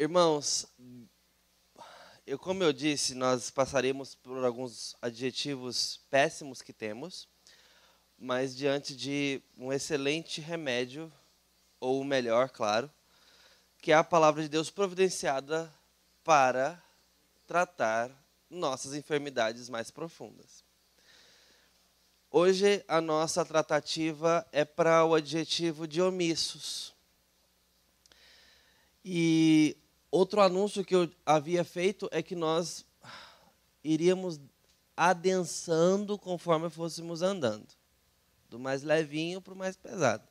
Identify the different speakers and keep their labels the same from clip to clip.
Speaker 1: Irmãos, eu como eu disse, nós passaremos por alguns adjetivos péssimos que temos, mas diante de um excelente remédio, ou o melhor, claro, que é a palavra de Deus providenciada para tratar nossas enfermidades mais profundas. Hoje a nossa tratativa é para o adjetivo de omissos. E outro anúncio que eu havia feito é que nós iríamos adensando conforme fôssemos andando, do mais levinho para o mais pesado.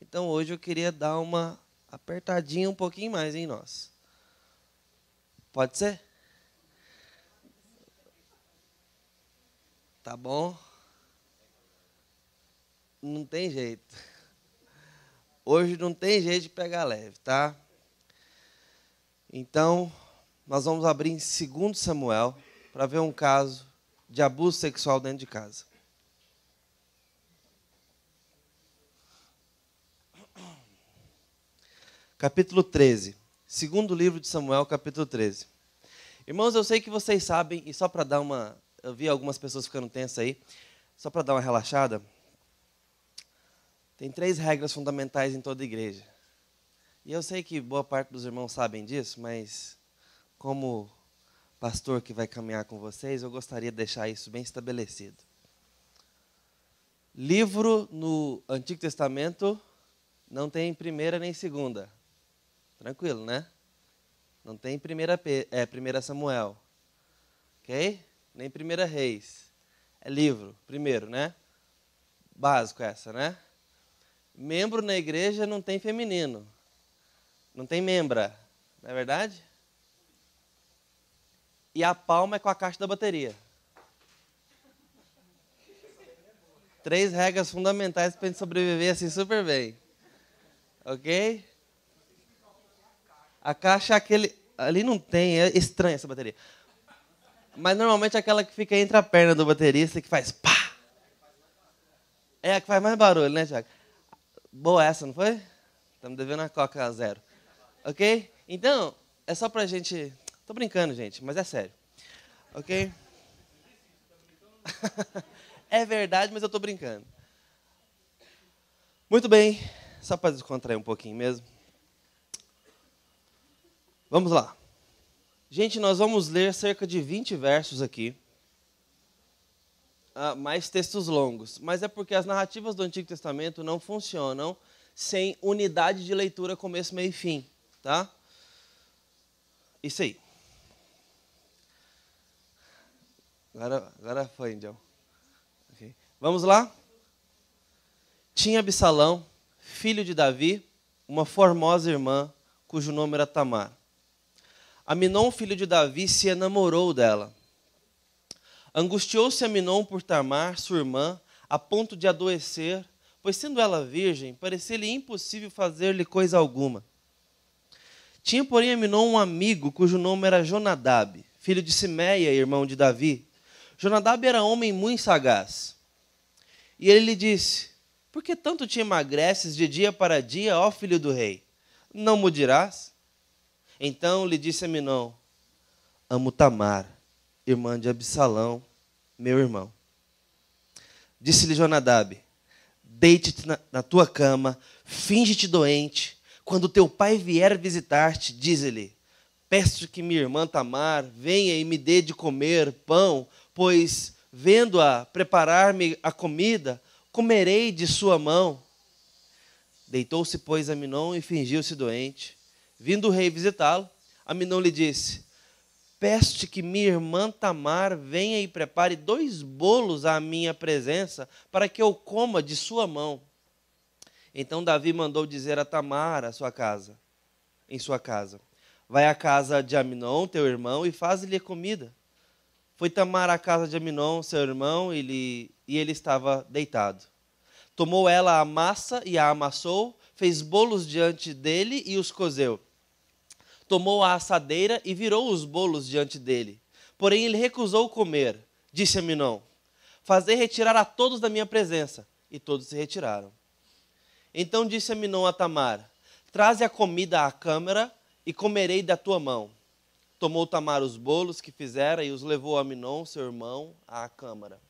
Speaker 1: Então hoje eu queria dar uma apertadinha um pouquinho mais em nós. Pode ser? Tá bom? não tem jeito. Hoje não tem jeito de pegar leve, tá? Então, nós vamos abrir em 2 Samuel para ver um caso de abuso sexual dentro de casa. Capítulo 13. Segundo livro de Samuel, capítulo 13. Irmãos, eu sei que vocês sabem, e só para dar uma. Eu vi algumas pessoas ficando tensas aí, só para dar uma relaxada. Tem três regras fundamentais em toda igreja. E eu sei que boa parte dos irmãos sabem disso, mas como pastor que vai caminhar com vocês, eu gostaria de deixar isso bem estabelecido. Livro no Antigo Testamento não tem primeira nem segunda. Tranquilo, né? Não tem primeira, é, primeira Samuel. Ok? Nem primeira Reis. É livro, primeiro, né? Básico essa, né? Membro na igreja não tem feminino. Não tem membra, não é verdade? E a palma é com a caixa da bateria. Três regras fundamentais para a gente sobreviver assim super bem. Ok? A caixa é aquele. Ali não tem, é estranha essa bateria. Mas normalmente é aquela que fica entre a perna do baterista que faz pá. É a que faz mais barulho, né, Tiago? Boa essa, não foi? Estamos devendo a Coca Zero. Ok? Então, é só pra gente. Tô brincando, gente, mas é sério. Ok? é verdade, mas eu tô brincando. Muito bem, só para descontrair um pouquinho mesmo. Vamos lá. Gente, nós vamos ler cerca de 20 versos aqui. Ah, mais textos longos, mas é porque as narrativas do Antigo Testamento não funcionam sem unidade de leitura começo, meio e fim, tá? Isso aí. Agora, agora foi, Indião. Okay. Vamos lá? Tinha Absalão, filho de Davi, uma formosa irmã, cujo nome era Tamar. Aminon, filho de Davi, se enamorou dela Angustiou-se Aminon por Tamar, sua irmã, a ponto de adoecer, pois sendo ela virgem, parecia-lhe impossível fazer-lhe coisa alguma. Tinha, porém, Aminon um amigo cujo nome era Jonadab, filho de Simeia, irmão de Davi. Jonadab era homem muito sagaz. E ele lhe disse: Por que tanto te emagreces de dia para dia, ó filho do rei? Não mudirás? Então lhe disse Aminon: Amo Tamar, irmã de Absalão, meu irmão. Disse-lhe Jonadab: Deite-te na, na, tua cama, finge-te doente. Quando teu pai vier visitar-te, dize-lhe: Peço que minha irmã Tamar venha e me dê de comer pão, pois, vendo-a preparar-me a comida, comerei de sua mão. Deitou-se, pois, Aminon e fingiu-se doente. Vindo o rei visitá-lo, Aminon lhe disse: Peço-te que minha irmã Tamar venha e prepare dois bolos à minha presença, para que eu coma de sua mão. Então Davi mandou dizer a Tamar a sua casa, em sua casa: Vai à casa de Aminon, teu irmão, e faz-lhe comida. Foi Tamar à casa de Aminon, seu irmão, e ele, e ele estava deitado. Tomou ela a massa e a amassou, fez bolos diante dele e os cozeu tomou a assadeira e virou os bolos diante dele. Porém, ele recusou comer. Disse a Minon: Fazei retirar a todos da minha presença. E todos se retiraram. Então disse a Minon a Tamar: Traze a comida à câmara e comerei da tua mão. Tomou Tamar os bolos que fizera e os levou a Minon, seu irmão, à câmara.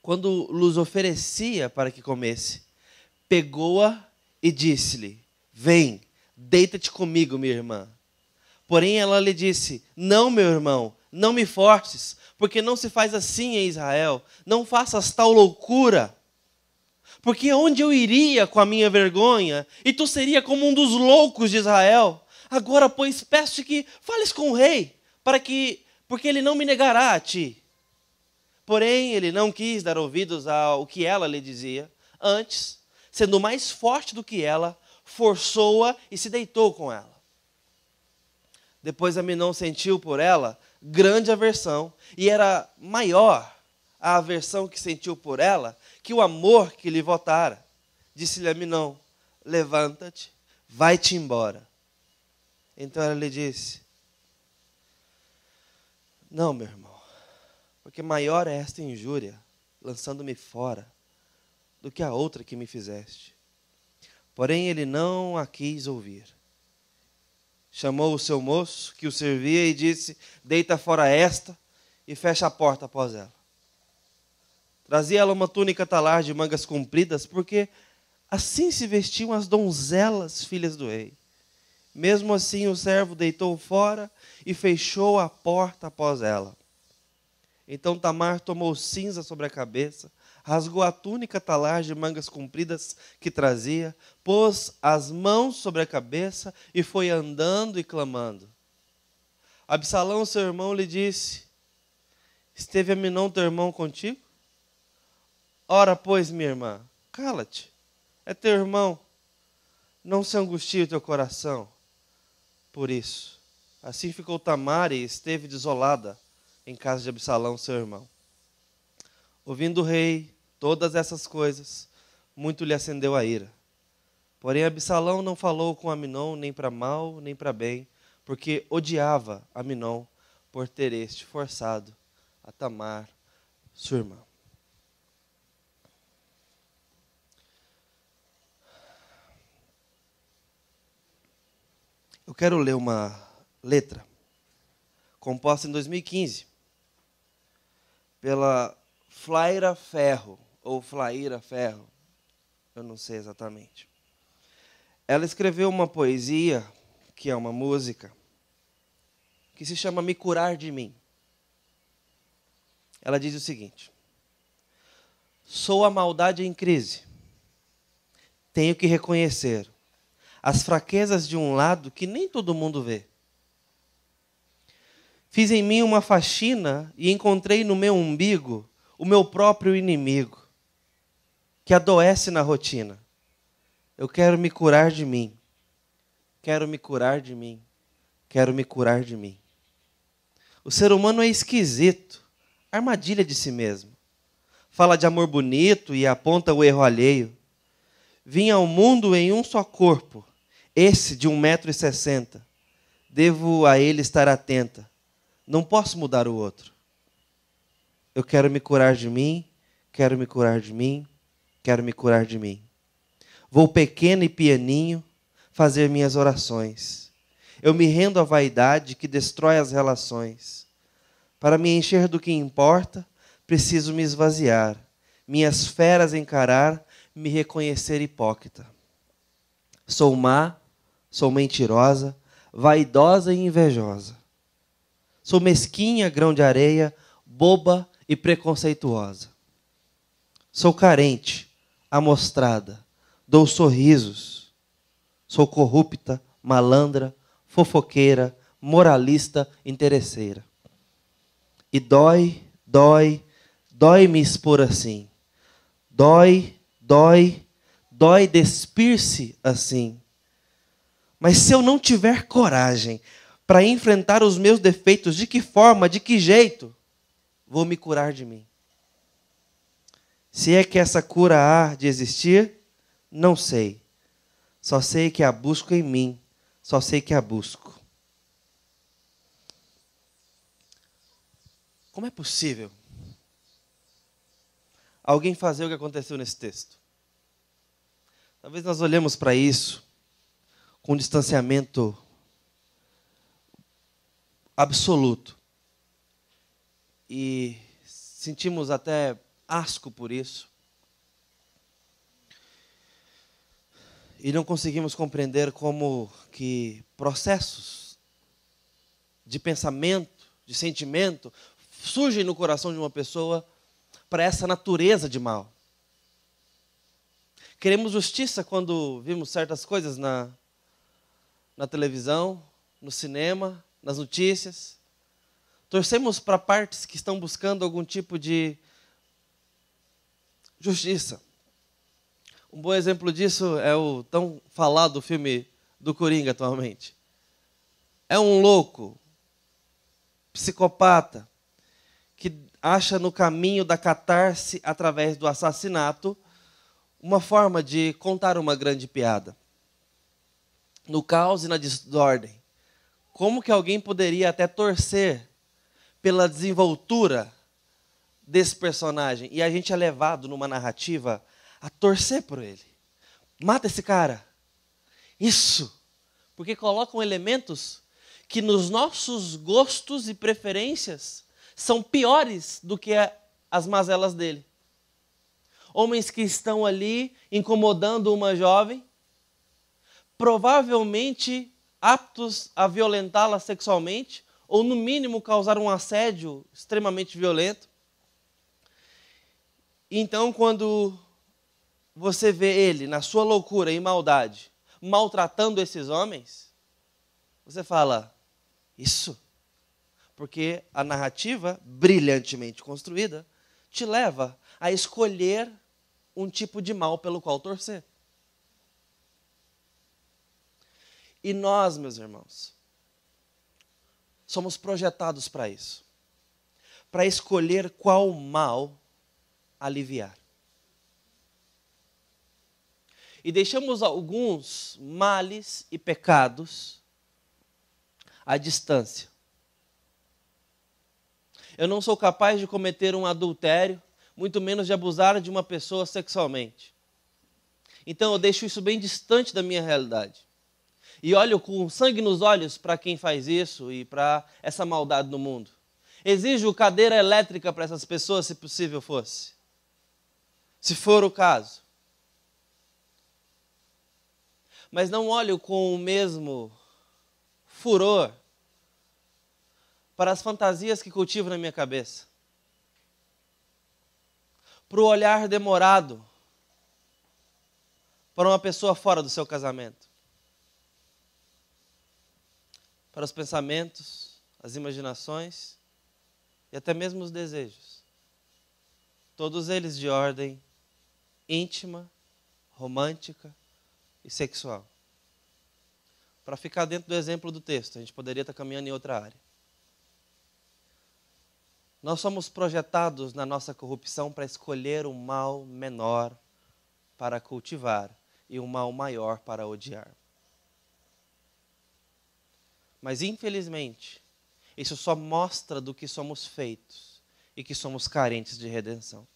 Speaker 1: Quando lhes oferecia para que comesse, pegou-a e disse-lhe: Vem, deita-te comigo, minha irmã. Porém ela lhe disse: Não, meu irmão, não me forces, porque não se faz assim em Israel. Não faças tal loucura. Porque onde eu iria com a minha vergonha, e tu seria como um dos loucos de Israel? Agora, pois, peço-te que fales com o rei, para que, porque ele não me negará a ti. Porém, ele não quis dar ouvidos ao que ela lhe dizia. Antes, sendo mais forte do que ela, forçou-a e se deitou com ela. Depois Aminon sentiu por ela grande aversão, e era maior a aversão que sentiu por ela que o amor que lhe votara. Disse-lhe Aminon: Levanta-te, vai-te embora. Então ela lhe disse: Não, meu irmão, porque maior é esta injúria, lançando-me fora, do que a outra que me fizeste. Porém ele não a quis ouvir. Chamou o seu moço, que o servia, e disse: Deita fora esta e fecha a porta após ela. Trazia ela uma túnica talar de mangas compridas, porque assim se vestiam as donzelas filhas do rei. Mesmo assim, o servo deitou fora e fechou a porta após ela. Então Tamar tomou cinza sobre a cabeça, rasgou a túnica talar de mangas compridas que trazia, pôs as mãos sobre a cabeça e foi andando e clamando. Absalão, seu irmão, lhe disse: Esteve Aminon, teu irmão, contigo? Ora, pois, minha irmã, cala-te, é teu irmão, não se angustie o teu coração por isso. Assim ficou Tamar e esteve desolada em casa de Absalão, seu irmão. Ouvindo o rei todas essas coisas, muito lhe acendeu a ira. Porém, Absalão não falou com Aminon nem para mal nem para bem, porque odiava Aminon por ter este forçado a Tamar, sua irmã. Eu quero ler uma letra composta em 2015 pela Flaira Ferro, ou Flaira Ferro, eu não sei exatamente. Ela escreveu uma poesia, que é uma música, que se chama Me Curar de Mim. Ela diz o seguinte: Sou a maldade em crise. Tenho que reconhecer as fraquezas de um lado que nem todo mundo vê. Fiz em mim uma faxina e encontrei no meu umbigo o meu próprio inimigo, que adoece na rotina. Eu quero me curar de mim. Quero me curar de mim. Quero me curar de mim. O ser humano é esquisito, armadilha de si mesmo. Fala de amor bonito e aponta o erro alheio. Vim ao mundo em um só corpo, esse de 1,60m, devo a ele estar atenta. Não posso mudar o outro. Eu quero me curar de mim, quero me curar de mim, quero me curar de mim. Vou pequeno e pianinho fazer minhas orações. Eu me rendo à vaidade que destrói as relações. Para me encher do que importa, preciso me esvaziar, minhas feras encarar, me reconhecer hipócrita. Sou má, Sou mentirosa, vaidosa e invejosa. Sou mesquinha, grão de areia, boba e preconceituosa. Sou carente, amostrada, dou sorrisos. Sou corrupta, malandra, fofoqueira, moralista, interesseira. E dói, dói, dói me expor assim. Dói, dói, dói despir-se assim. Mas se eu não tiver coragem para enfrentar os meus defeitos, de que forma, de que jeito, vou me curar de mim? Se é que essa cura há de existir, não sei. Só sei que a busco em mim, só sei que a busco. Como é possível alguém fazer o que aconteceu nesse texto? Talvez nós olhemos para isso com distanciamento absoluto. E sentimos até asco por isso. E não conseguimos compreender como que processos de pensamento, de sentimento, surgem no coração de uma pessoa para essa natureza de mal. Queremos justiça quando vimos certas coisas na, na televisão, no cinema, nas notícias. Torcemos para partes que estão buscando algum tipo de justiça. Um bom exemplo disso é o tão falado filme do Coringa atualmente. É um louco, psicopata, que acha no caminho da catarse através do assassinato uma forma de contar uma grande piada. No caos e na desordem. Como que alguém poderia até torcer pela desenvoltura desse personagem? E a gente é levado numa narrativa a torcer por ele. Mata esse cara. Isso. Porque colocam elementos que nos nossos gostos e preferências são piores do que as mazelas dele. Homens que estão ali incomodando uma jovem, provavelmente aptos a violentá-la sexualmente, ou no mínimo causar um assédio extremamente violento. Então, quando você vê ele, na sua loucura e maldade, maltratando esses homens, você fala, isso. Porque a narrativa, brilhantemente construída, te leva a escolher um tipo de mal pelo qual torcer. E nós, meus irmãos, somos projetados para isso para escolher qual mal aliviar. e deixamos alguns males e pecados à distância. Eu não sou capaz de cometer um adultério, muito menos de abusar de uma pessoa sexualmente. Então eu deixo isso bem distante da minha realidade. E olho com sangue nos olhos para quem faz isso e para essa maldade no mundo. Exijo cadeira elétrica para essas pessoas, se possível fosse. Se for o caso. mas não olho com o mesmo furor para as fantasias que cultivo na minha cabeça, para o olhar demorado para uma pessoa fora do seu casamento, para os pensamentos, as imaginações e até mesmo os desejos, todos eles de ordem íntima, romântica, e sexual. Para ficar dentro do exemplo do texto, a gente poderia estar caminhando em outra área. Nós somos projetados na nossa corrupção para escolher um mal menor para cultivar e um mal maior para odiar. Mas, infelizmente, isso só mostra do que somos feitos e que somos carentes de redenção.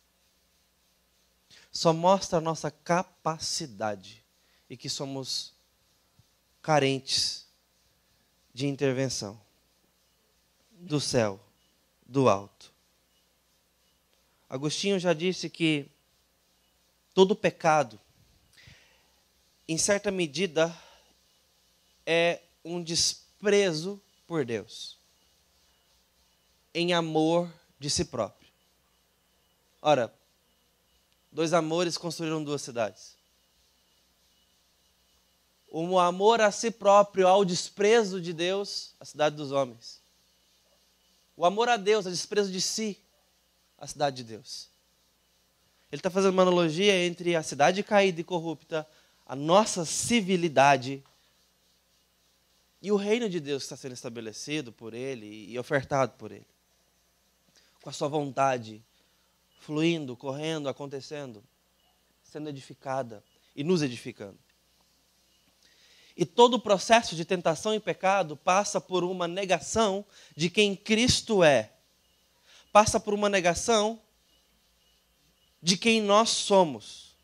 Speaker 1: Só mostra a nossa capacidade e que somos carentes de intervenção do céu, do alto. Agostinho já disse que todo pecado, em certa medida, é um desprezo por Deus, em amor de si próprio. Ora, dois amores construíram duas cidades o amor a si próprio, ao desprezo de Deus, a cidade dos homens. O amor a Deus, a desprezo de si, a cidade de Deus. Ele está fazendo uma analogia entre a cidade caída e corrupta, a nossa civilidade e o reino de Deus está sendo estabelecido por Ele e ofertado por Ele. Com a sua vontade fluindo, correndo, acontecendo, sendo edificada e nos edificando. E todo o processo de tentação e pecado passa por uma negação de quem Cristo é. Passa por uma negação de quem nós somos.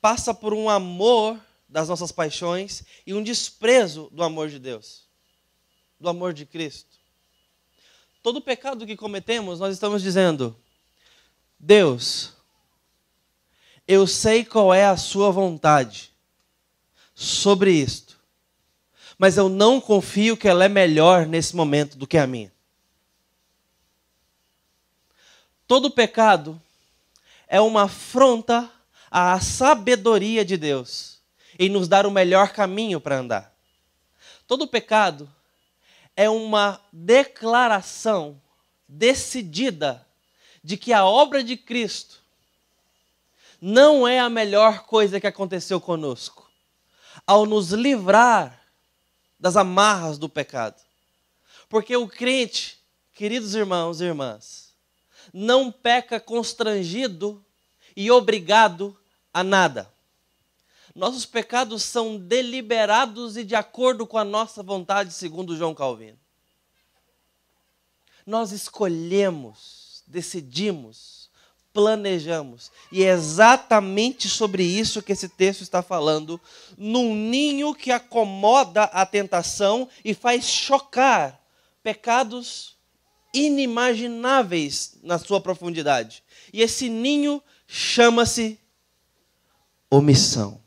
Speaker 1: Passa por um amor das nossas paixões e um desprezo do amor de Deus. do amor de Cristo. Todo pecado que cometemos, nós estamos dizendo: Deus, eu sei qual é a Sua vontade sobre isto, mas eu não confio que ela é melhor nesse momento do que a minha. Todo pecado é uma afronta à sabedoria de Deus em nos dar o melhor caminho para andar. Todo pecado é uma declaração decidida de que a obra de Cristo não é a melhor coisa que aconteceu conosco. Ao nos livrar das amarras do pecado. Porque o crente, queridos irmãos e irmãs, não peca constrangido e obrigado a nada. Nossos pecados são deliberados e de acordo com a nossa vontade, segundo João Calvino. Nós escolhemos, decidimos, planejamos. E é exatamente sobre isso que esse texto está falando, num ninho que acomoda a tentação e faz chocar pecados inimagináveis na sua profundidade. E esse ninho chama-se omissão.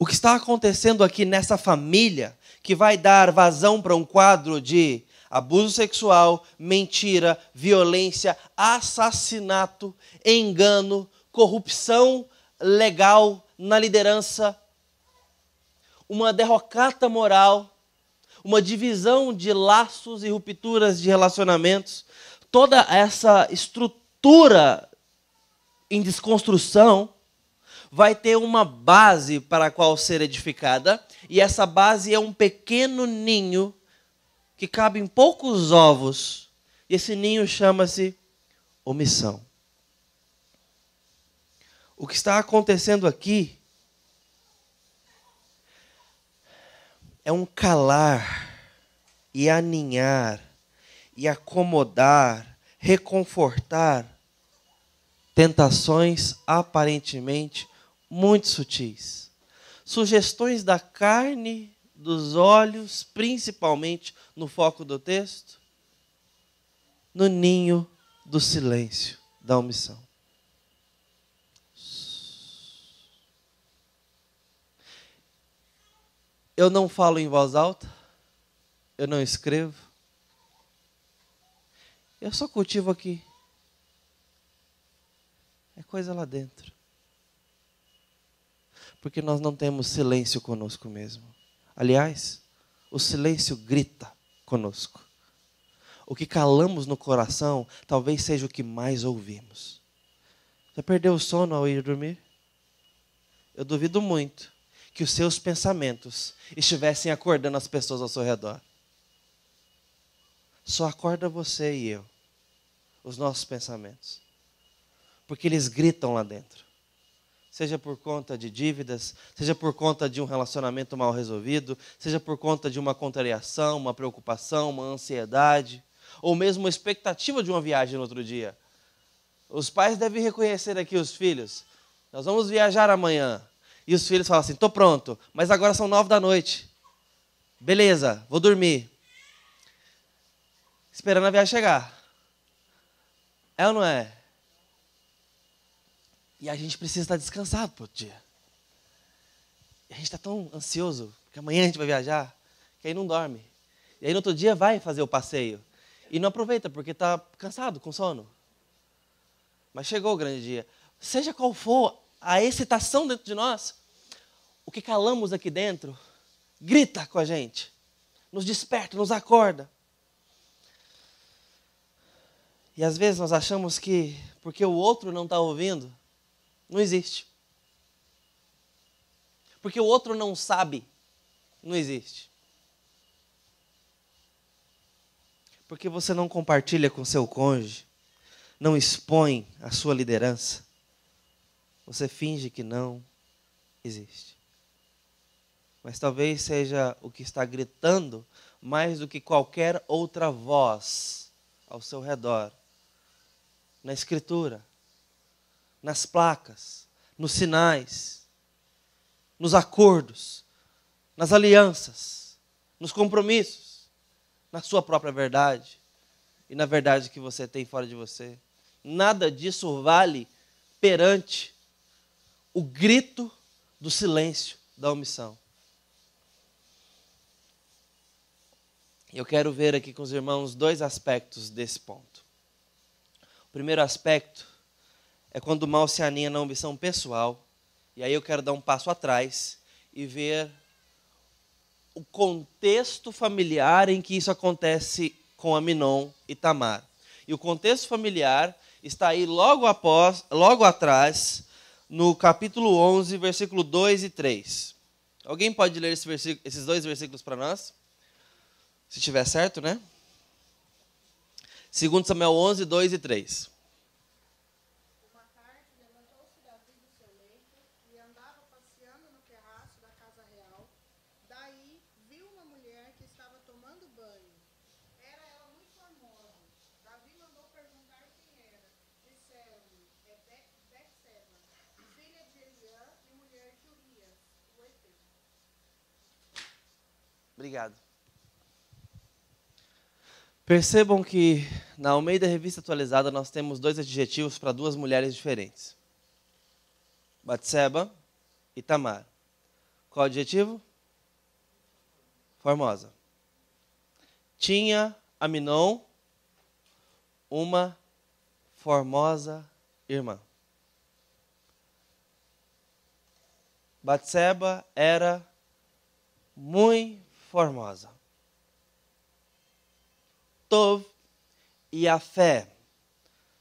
Speaker 1: O que está acontecendo aqui nessa família, que vai dar vazão para um quadro de abuso sexual, mentira, violência, assassinato, engano, corrupção legal na liderança, uma derrocata moral, uma divisão de laços e rupturas de relacionamentos, toda essa estrutura em desconstrução vai ter uma base para a qual ser edificada, e essa base é um pequeno ninho que cabe em poucos ovos, e esse ninho chama-se omissão. O que está acontecendo aqui é um calar e aninhar e acomodar, reconfortar tentações aparentemente muito sutis. Sugestões da carne, dos olhos, principalmente no foco do texto, no ninho do silêncio, da omissão. Eu não falo em voz alta, eu não escrevo, eu só cultivo aqui. É coisa lá dentro porque nós não temos silêncio conosco mesmo. Aliás, o silêncio grita conosco. O que calamos no coração talvez seja o que mais ouvimos. Já perdeu o sono ao ir dormir? Eu duvido muito que os seus pensamentos estivessem acordando as pessoas ao seu redor. Só acorda você e eu, os nossos pensamentos. Porque eles gritam lá dentro seja por conta de dívidas, seja por conta de um relacionamento mal resolvido, seja por conta de uma contrariação, uma preocupação, uma ansiedade, ou mesmo uma expectativa de uma viagem no outro dia. Os pais devem reconhecer aqui os filhos. Nós vamos viajar amanhã. E os filhos falam assim: estou pronto, mas agora são nove da noite. Beleza, vou dormir. Esperando a viagem chegar. É ou não é? E a gente precisa estar descansado por dia. E a gente está tão ansioso, porque amanhã a gente vai viajar, que aí não dorme. E aí no outro dia vai fazer o passeio. E não aproveita, porque está cansado, com sono. Mas chegou o grande dia. Seja qual for a excitação dentro de nós, o que calamos aqui dentro grita com a gente, nos desperta, nos acorda. E às vezes nós achamos que porque o outro não está ouvindo, não existe. Porque o outro não sabe. Não existe. Porque você não compartilha com seu cônjuge, não expõe a sua liderança. Você finge que não existe. Mas talvez seja o que está gritando mais do que qualquer outra voz ao seu redor. Na Escritura, nas placas, nos sinais, nos acordos, nas alianças, nos compromissos, na sua própria verdade e na verdade que você tem fora de você. Nada disso vale perante o grito do silêncio, da omissão. Eu quero ver aqui com os irmãos dois aspectos desse ponto. O primeiro aspecto é quando o mal se aninha na omissão pessoal, e aí eu quero dar um passo atrás e ver o contexto familiar em que isso acontece com Aminon e Tamar. E o contexto familiar está aí logo após, logo atrás, no capítulo 11, versículo 2 e 3. Alguém pode ler esse esses dois versículos para nós? Se tiver certo, né? 2 Samuel 11, 2 e 3. Percebam que na Almeida Revista Atualizada nós temos dois adjetivos para duas mulheres diferentes: Batseba e Tamar. Qual adjetivo? Formosa. Tinha Aminon uma formosa irmã. Batseba era muito formosa. Tov e a fé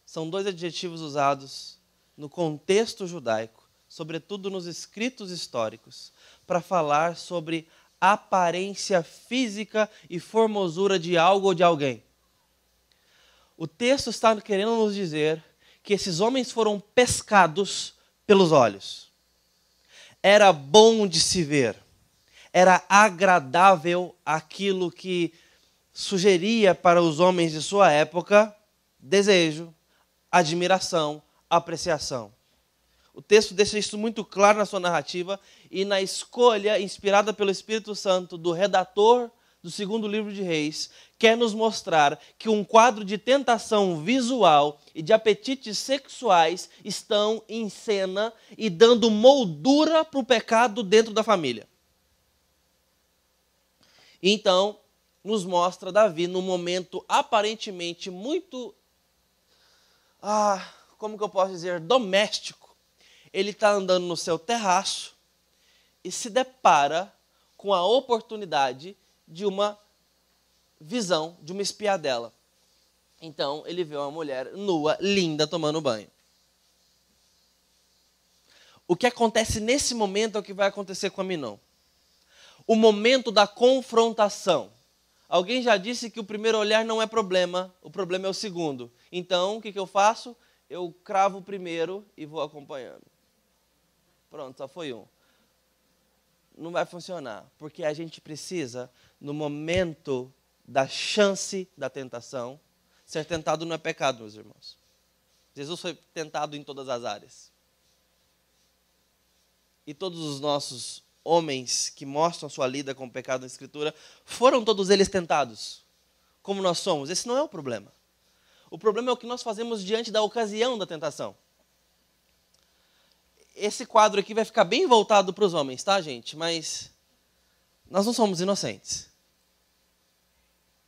Speaker 1: são dois adjetivos usados no contexto judaico, sobretudo nos escritos históricos, para falar sobre aparência física e formosura de algo ou de alguém. O texto está querendo nos dizer que esses homens foram pescados pelos olhos. Era bom de se ver era agradável aquilo que sugeria para os homens de sua época desejo, admiração, apreciação. O texto deixa isso muito claro na sua narrativa e na escolha inspirada pelo Espírito Santo do redator do segundo livro de Reis, quer nos mostrar que um quadro de tentação visual e de apetites sexuais estão em cena e dando moldura para o pecado dentro da família. Então, nos mostra Davi num momento aparentemente muito, ah, como que eu posso dizer, doméstico. Ele está andando no seu terraço e se depara com a oportunidade de uma visão, de uma espiadela. Então, ele vê uma mulher nua, linda, tomando banho. O que acontece nesse momento é o que vai acontecer com a Minon o momento da confrontação. Alguém já disse que o primeiro olhar não é problema, o problema é o segundo. Então, o que, que eu faço? Eu cravo o primeiro e vou acompanhando. Pronto, só foi um. Não vai funcionar, porque a gente precisa, no momento da chance da tentação, ser tentado não é pecado, meus irmãos. Jesus foi tentado em todas as áreas. E todos os nossos homens que mostram sua lida com o pecado na Escritura, foram todos eles tentados, como nós somos. Esse não é o problema. O problema é o que nós fazemos diante da ocasião da tentação. Esse quadro aqui vai ficar bem voltado para os homens, tá, gente? Mas nós não somos inocentes.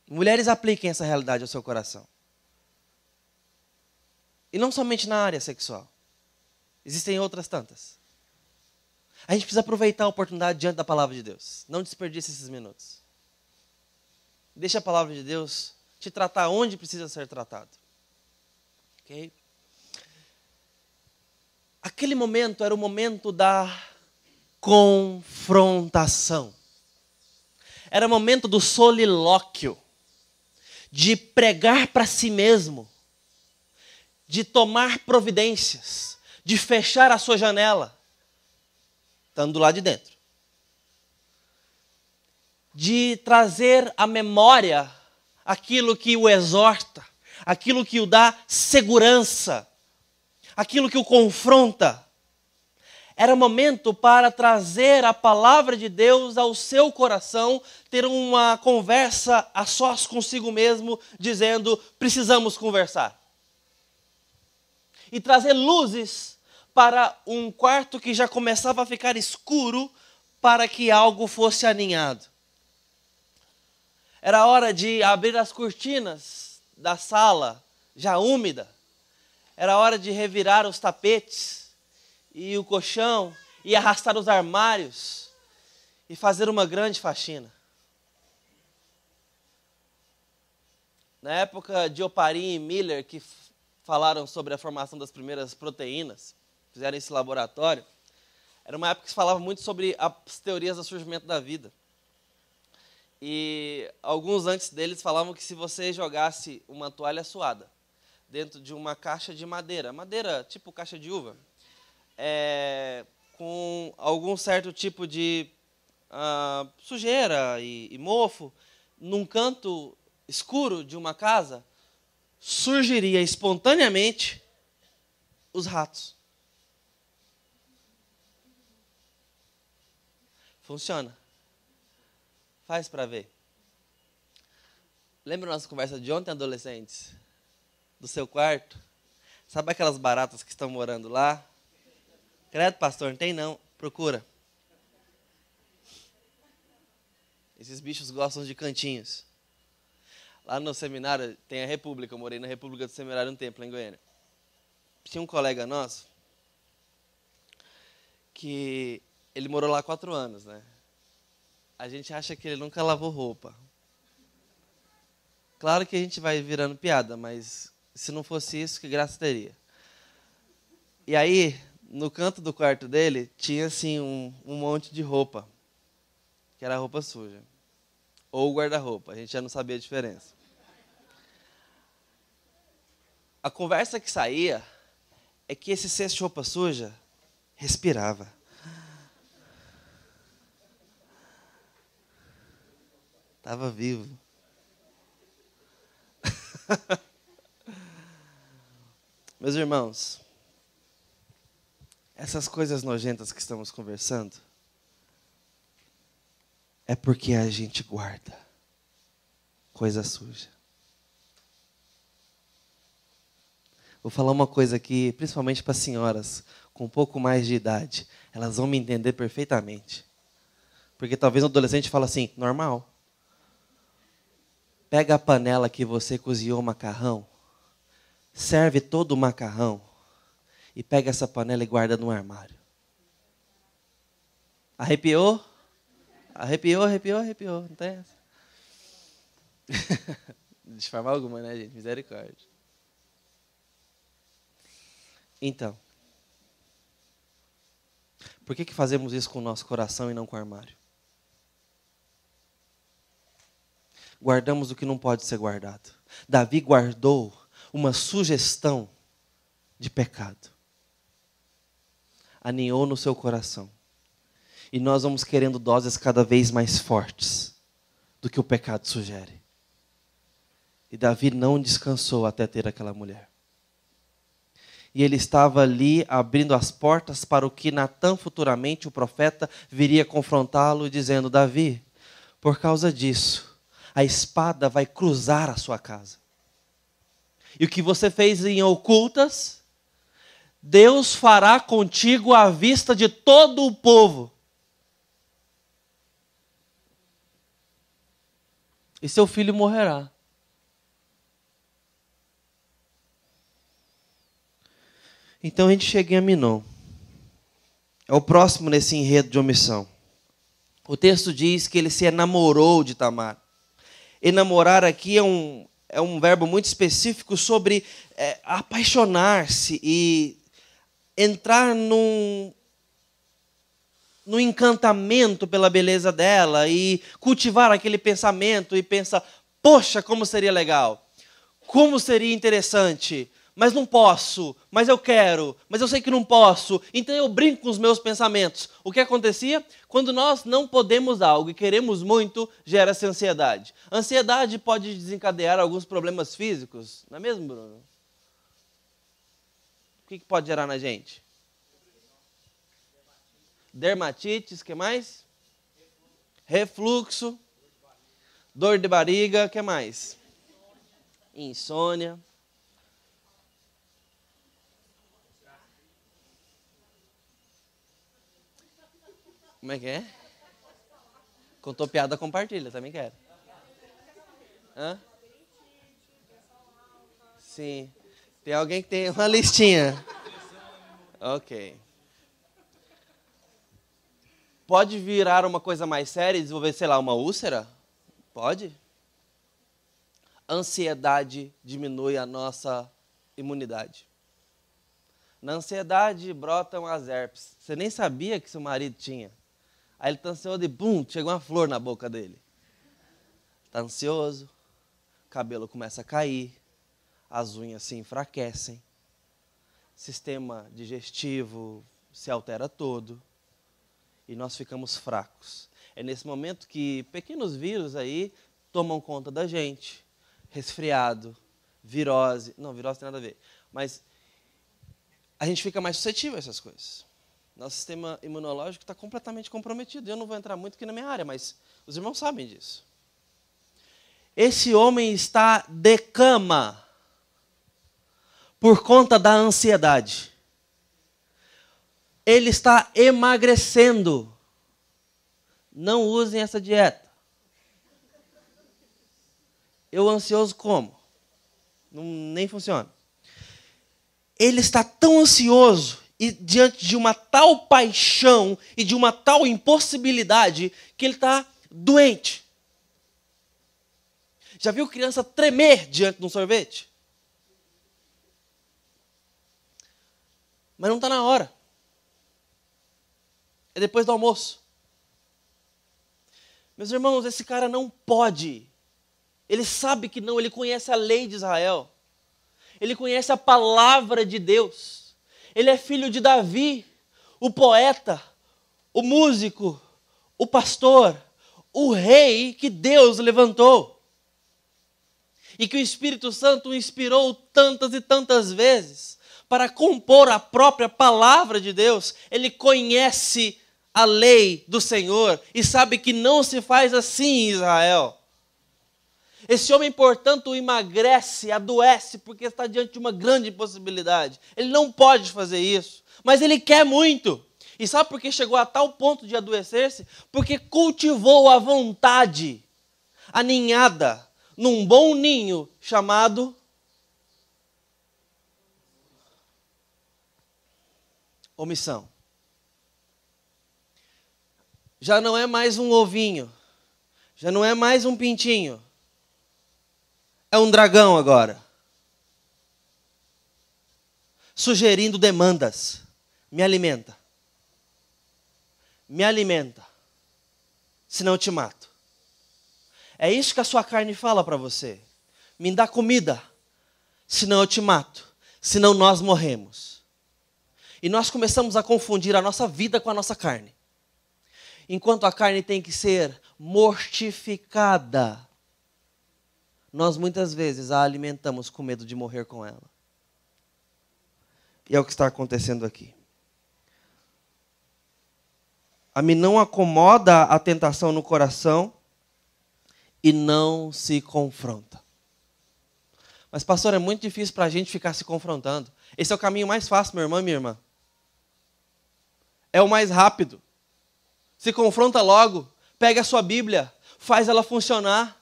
Speaker 1: Mulheres apliquem essa realidade ao seu coração. E não somente na área sexual. Existem outras tantas. A gente precisa aproveitar a oportunidade diante da palavra de Deus. Não desperdice esses minutos. Deixa a palavra de Deus te tratar onde precisa ser tratado. Ok? Aquele momento era o momento da confrontação. Era o momento do solilóquio, de pregar para si mesmo, de tomar providências, de fechar a sua janela estando lá de dentro. De trazer à memória aquilo que o exorta, aquilo que o dá segurança, aquilo que o confronta. Era momento para trazer a palavra de Deus ao seu coração, ter uma conversa a sós consigo mesmo, dizendo: precisamos conversar. E trazer luzes para um quarto que já começava a ficar escuro, para que algo fosse aninhado. Era hora de abrir as cortinas da sala, já úmida. Era hora de revirar os tapetes e o colchão e arrastar os armários e fazer uma grande faxina. Na época de Oparin e Miller, que falaram sobre a formação das primeiras proteínas, fizeram esse laboratório, era uma época que se falava muito sobre as teorias do surgimento da vida. E alguns antes deles falavam que se você jogasse uma toalha suada dentro de uma caixa de madeira, madeira tipo caixa de uva, é, com algum certo tipo de uh, sujeira e, e mofo, num canto escuro de uma casa, surgiria espontaneamente os ratos. Funciona. Faz para ver. Lembra nossa conversa de ontem, adolescentes? Do seu quarto? Sabe aquelas baratas que estão morando lá? Credo, pastor, não tem não. Procura. Esses bichos gostam de cantinhos. Lá no seminário tem a República. Eu morei na República do Seminário um tempo, lá em Goiânia. Tinha um colega nosso que ele morou lá quatro anos, né? a gente acha que ele nunca lavou roupa. Claro que a gente vai virando piada, mas se não fosse isso, que graça teria. E aí, no canto do quarto dele, tinha assim um, um monte de roupa, que era roupa suja. Ou guarda-roupa, a gente já não sabia a diferença. A conversa que saía é que esse cesto de roupa suja respirava. Estava vivo. Meus irmãos, essas coisas nojentas que estamos conversando é porque a gente guarda coisa suja. Vou falar uma coisa aqui, principalmente para as senhoras com um pouco mais de idade. Elas vão me entender perfeitamente. Porque talvez um adolescente fale assim, normal. Pega a panela que você cozinhou o macarrão, serve todo o macarrão e pega essa panela e guarda no armário. Arrepiou? Arrepiou, arrepiou, arrepiou. Não tem essa? De forma alguma, né, gente? Misericórdia. Então, por que, que fazemos isso com o nosso coração e não com o armário? Guardamos o que não pode ser guardado. Davi guardou uma sugestão de pecado. Aninhou no seu coração. E nós vamos querendo doses cada vez mais fortes do que o pecado sugere. E Davi não descansou até ter aquela mulher. E ele estava ali abrindo as portas para o que Natan, futuramente o profeta, viria confrontá-lo, dizendo: Davi, por causa disso, a espada vai cruzar a sua casa. E o que você fez em ocultas, Deus fará contigo à vista de todo o povo. E seu filho morrerá. Então a gente chega em Aminon. É o próximo nesse enredo de omissão. O texto diz que ele se enamorou de Tamar. Enamorar aqui é um, é um verbo muito específico sobre é, apaixonar-se e entrar num, no encantamento pela beleza dela e cultivar aquele pensamento e pensar: poxa, como seria legal, como seria interessante mas não posso, mas eu quero, mas eu sei que não posso, então eu brinco com os meus pensamentos. O que acontecia? Quando nós não podemos algo e queremos muito, gera-se ansiedade. Ansiedade pode desencadear alguns problemas físicos, não é mesmo, Bruno? O que pode gerar na gente? dermatites, que mais? Refluxo, dor de barriga, que mais? Insônia. Como é que é? Contou piada, compartilha, também quero. Hã? Sim. Tem alguém que tem uma listinha. Ok. Pode virar uma coisa mais séria e desenvolver, sei lá, uma úlcera? Pode. Ansiedade diminui a nossa imunidade. Na ansiedade brotam as herpes. Você nem sabia que seu marido tinha. Aí ele está ansioso e bum, chegou uma flor na boca dele. Está ansioso, cabelo começa a cair, as unhas se enfraquecem, sistema digestivo se altera todo e nós ficamos fracos. É nesse momento que pequenos vírus aí tomam conta da gente. Resfriado, virose. Não, virose tem nada a ver. Mas a gente fica mais suscetível a essas coisas. Nosso sistema imunológico está completamente comprometido. Eu não vou entrar muito aqui na minha área, mas os irmãos sabem disso. Esse homem está de cama por conta da ansiedade. Ele está emagrecendo. Não usem essa dieta. Eu ansioso como? Não, nem funciona. Ele está tão ansioso e diante de uma tal paixão e de uma tal impossibilidade que ele está doente. Já viu criança tremer diante de um sorvete? Mas não está na hora. É depois do almoço. Meus irmãos, esse cara não pode. Ele sabe que não, ele conhece a lei de Israel. Ele conhece a palavra de Deus. Ele é filho de Davi, o poeta, o músico, o pastor, o rei que Deus levantou. E que o Espírito Santo inspirou tantas e tantas vezes para compor a própria palavra de Deus. Ele conhece a lei do Senhor e sabe que não se faz assim em Israel. Esse homem, portanto, emagrece, adoece, porque está diante de uma grande possibilidade. Ele não pode fazer isso, mas ele quer muito. E sabe por que chegou a tal ponto de adoecer-se? Porque cultivou a vontade aninhada num bom ninho chamado omissão. Já não é mais um ovinho, já não é mais um pintinho é um dragão agora. Sugerindo demandas. Me alimenta. Me alimenta. Senão eu te mato. É isso que a sua carne fala para você. Me dá comida. Senão eu te mato. Senão nós morremos. E nós começamos a confundir a nossa vida com a nossa carne. Enquanto a carne tem que ser mortificada nós muitas vezes a alimentamos com medo de morrer com ela. E é o que está acontecendo aqui. A mim não acomoda a tentação no coração e não se confronta. Mas, pastor, é muito difícil para a gente ficar se confrontando. Esse é o caminho mais fácil, meu irmão e minha irmã. É o mais rápido. Se confronta logo. Pega a sua Bíblia, faz ela funcionar,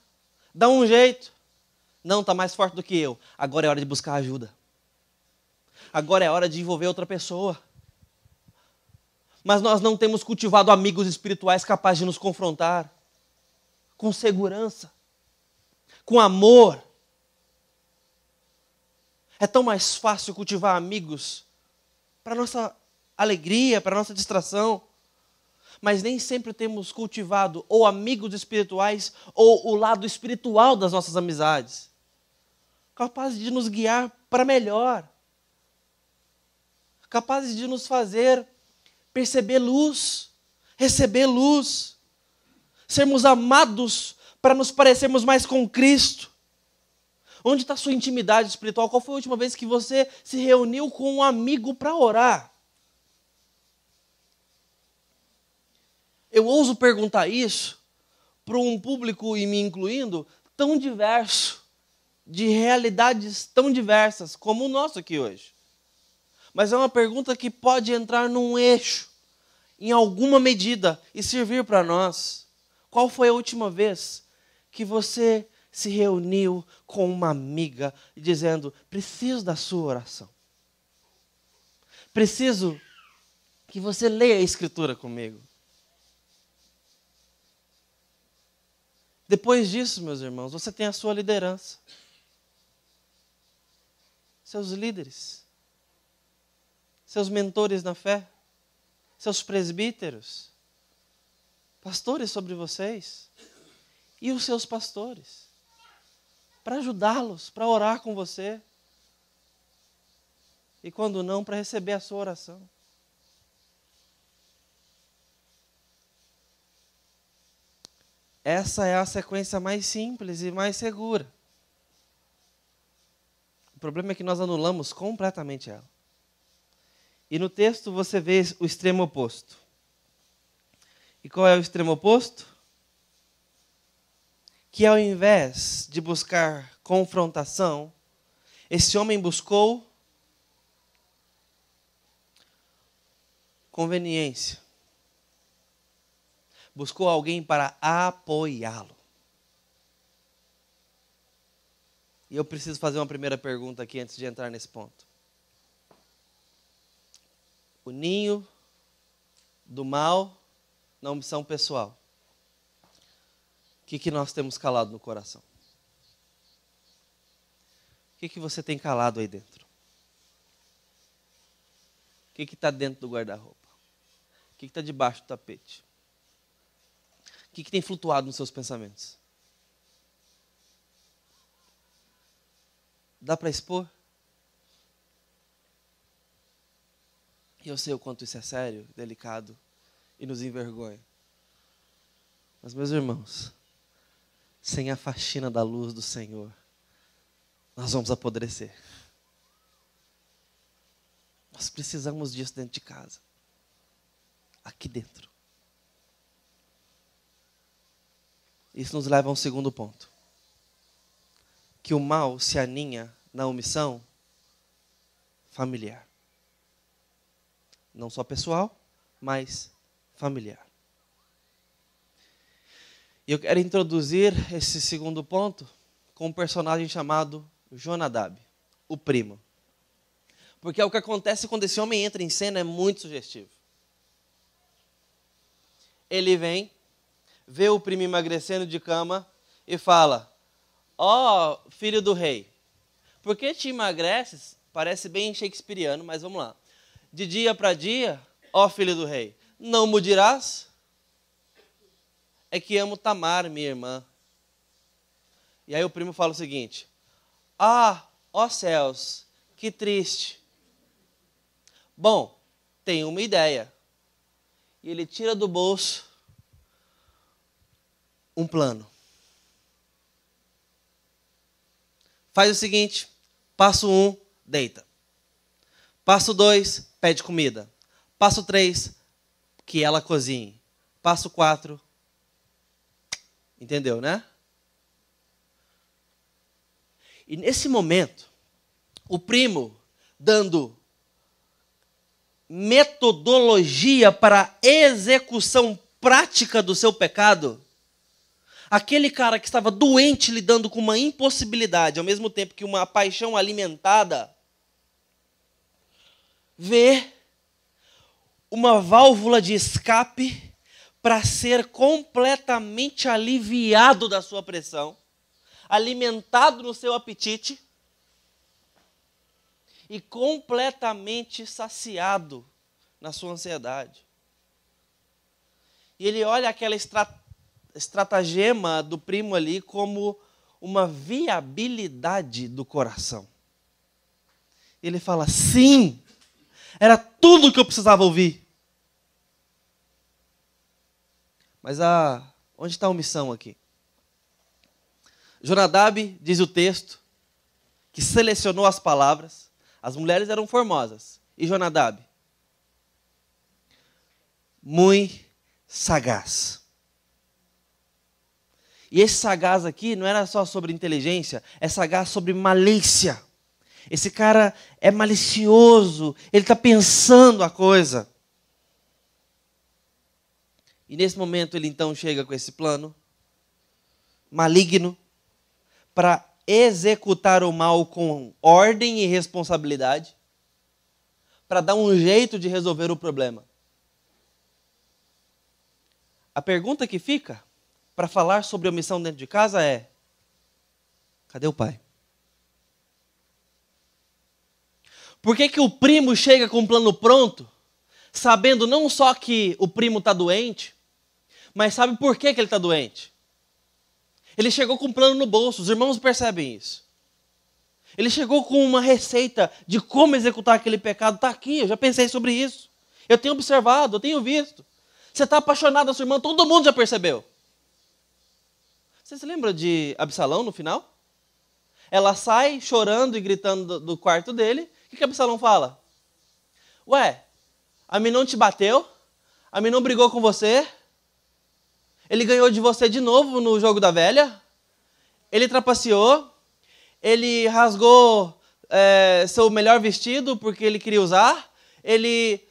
Speaker 1: dá um jeito. Não, está mais forte do que eu. Agora é hora de buscar ajuda. Agora é hora de envolver outra pessoa. Mas nós não temos cultivado amigos espirituais capazes de nos confrontar com segurança, com amor. É tão mais fácil cultivar amigos para nossa alegria, para nossa distração. Mas nem sempre temos cultivado ou amigos espirituais ou o lado espiritual das nossas amizades capazes de nos guiar para melhor, capazes de nos fazer perceber luz, receber luz, sermos amados para nos parecermos mais com Cristo. Onde está sua intimidade espiritual? Qual foi a última vez que você se reuniu com um amigo para orar? Eu ouso perguntar isso para um público, e me incluindo, tão diverso, de realidades tão diversas como o nosso aqui hoje. Mas é uma pergunta que pode entrar num eixo, em alguma medida, e servir para nós. Qual foi a última vez que você se reuniu com uma amiga dizendo: preciso da sua oração? Preciso que você leia a Escritura comigo. Depois disso, meus irmãos, você tem a sua liderança. Seus líderes. Seus mentores na fé. Seus presbíteros. Pastores sobre vocês. E os seus pastores. Para ajudá-los, para orar com você. E quando não, para receber a sua oração. Essa é a sequência mais simples e mais segura. O problema é que nós anulamos completamente ela. E no texto você vê o extremo oposto. E qual é o extremo oposto? Que ao invés de buscar confrontação, esse homem buscou conveniência buscou alguém para apoiá-lo. E eu preciso fazer uma primeira pergunta aqui antes de entrar nesse ponto. O ninho do mal na omissão pessoal. O que, que nós temos calado no coração? O que, que você tem calado aí dentro? O que está dentro do guarda-roupa? O que está debaixo do tapete? O que, que tem flutuado nos seus pensamentos? Dá para expor? E eu sei o quanto isso é sério, delicado e nos envergonha. Mas, meus irmãos, sem a faxina da luz do Senhor, nós vamos apodrecer. Nós precisamos disso dentro de casa, aqui dentro. Isso nos leva a um segundo ponto. Que o mal se aninha na omissão familiar. Não só pessoal, mas familiar. E eu quero introduzir esse segundo ponto com um personagem chamado Jonadab, o primo. Porque é o que acontece quando esse homem entra em cena é muito sugestivo. Ele vem vê o primo emagrecendo de cama e fala: Ó, oh, filho do rei, por que te emagreces? Parece bem shakespeariano, mas vamos lá. De dia para dia, ó oh, filho do rei, não me dirás? É que amo Tamar, minha irmã. E aí o primo fala o seguinte: Ah, ó céus, que triste. Bom, tenho uma ideia. E ele tira do bolso um plano. Faz o seguinte: passo um, deita. Passo dois, pede comida. Passo três, que ela cozinhe. Passo quatro, entendeu, né? E nesse momento, o primo dando metodologia para execução prática do seu pecado, Aquele cara que estava doente lidando com uma impossibilidade, ao mesmo tempo que uma paixão alimentada, vê uma válvula de escape para ser completamente aliviado da sua pressão, alimentado no seu apetite e completamente saciado na sua ansiedade. E ele olha aquela estratégia estratagema do primo ali como uma viabilidade do coração. Ele fala: sim, era tudo o que eu precisava ouvir. Mas a, onde está a omissão aqui? Jonadab, diz o texto, que selecionou as palavras. As mulheres eram formosas. E Jonadab? Muito sagaz. E esse sagaz aqui não era só sobre inteligência, é sagaz sobre malícia. Esse cara é malicioso, ele está pensando a coisa. E nesse momento ele então chega com esse plano maligno para executar o mal com ordem e responsabilidade, para dar um jeito de resolver o problema. A pergunta que fica para falar sobre omissão dentro de casa é: cadê o pai? Por que, que o primo chega com um plano pronto, sabendo não só que o primo está doente, mas sabe por que, que ele está doente? Ele chegou com um plano no bolso, os irmãos percebem isso. Ele chegou com uma receita de como executar aquele pecado. Está aqui, eu já pensei sobre isso. Eu tenho observado, eu tenho visto. Você está apaixonado da sua irmã, todo mundo já percebeu. Você se lembra de Absalão no final? Ela sai chorando e gritando do, quarto dele. O que, que Absalão fala? Ué, a mim não te bateu? A mim não brigou com você? Ele ganhou de você de novo no jogo da velha? Ele trapaceou? Ele rasgou é, seu melhor vestido porque ele queria usar? Ele.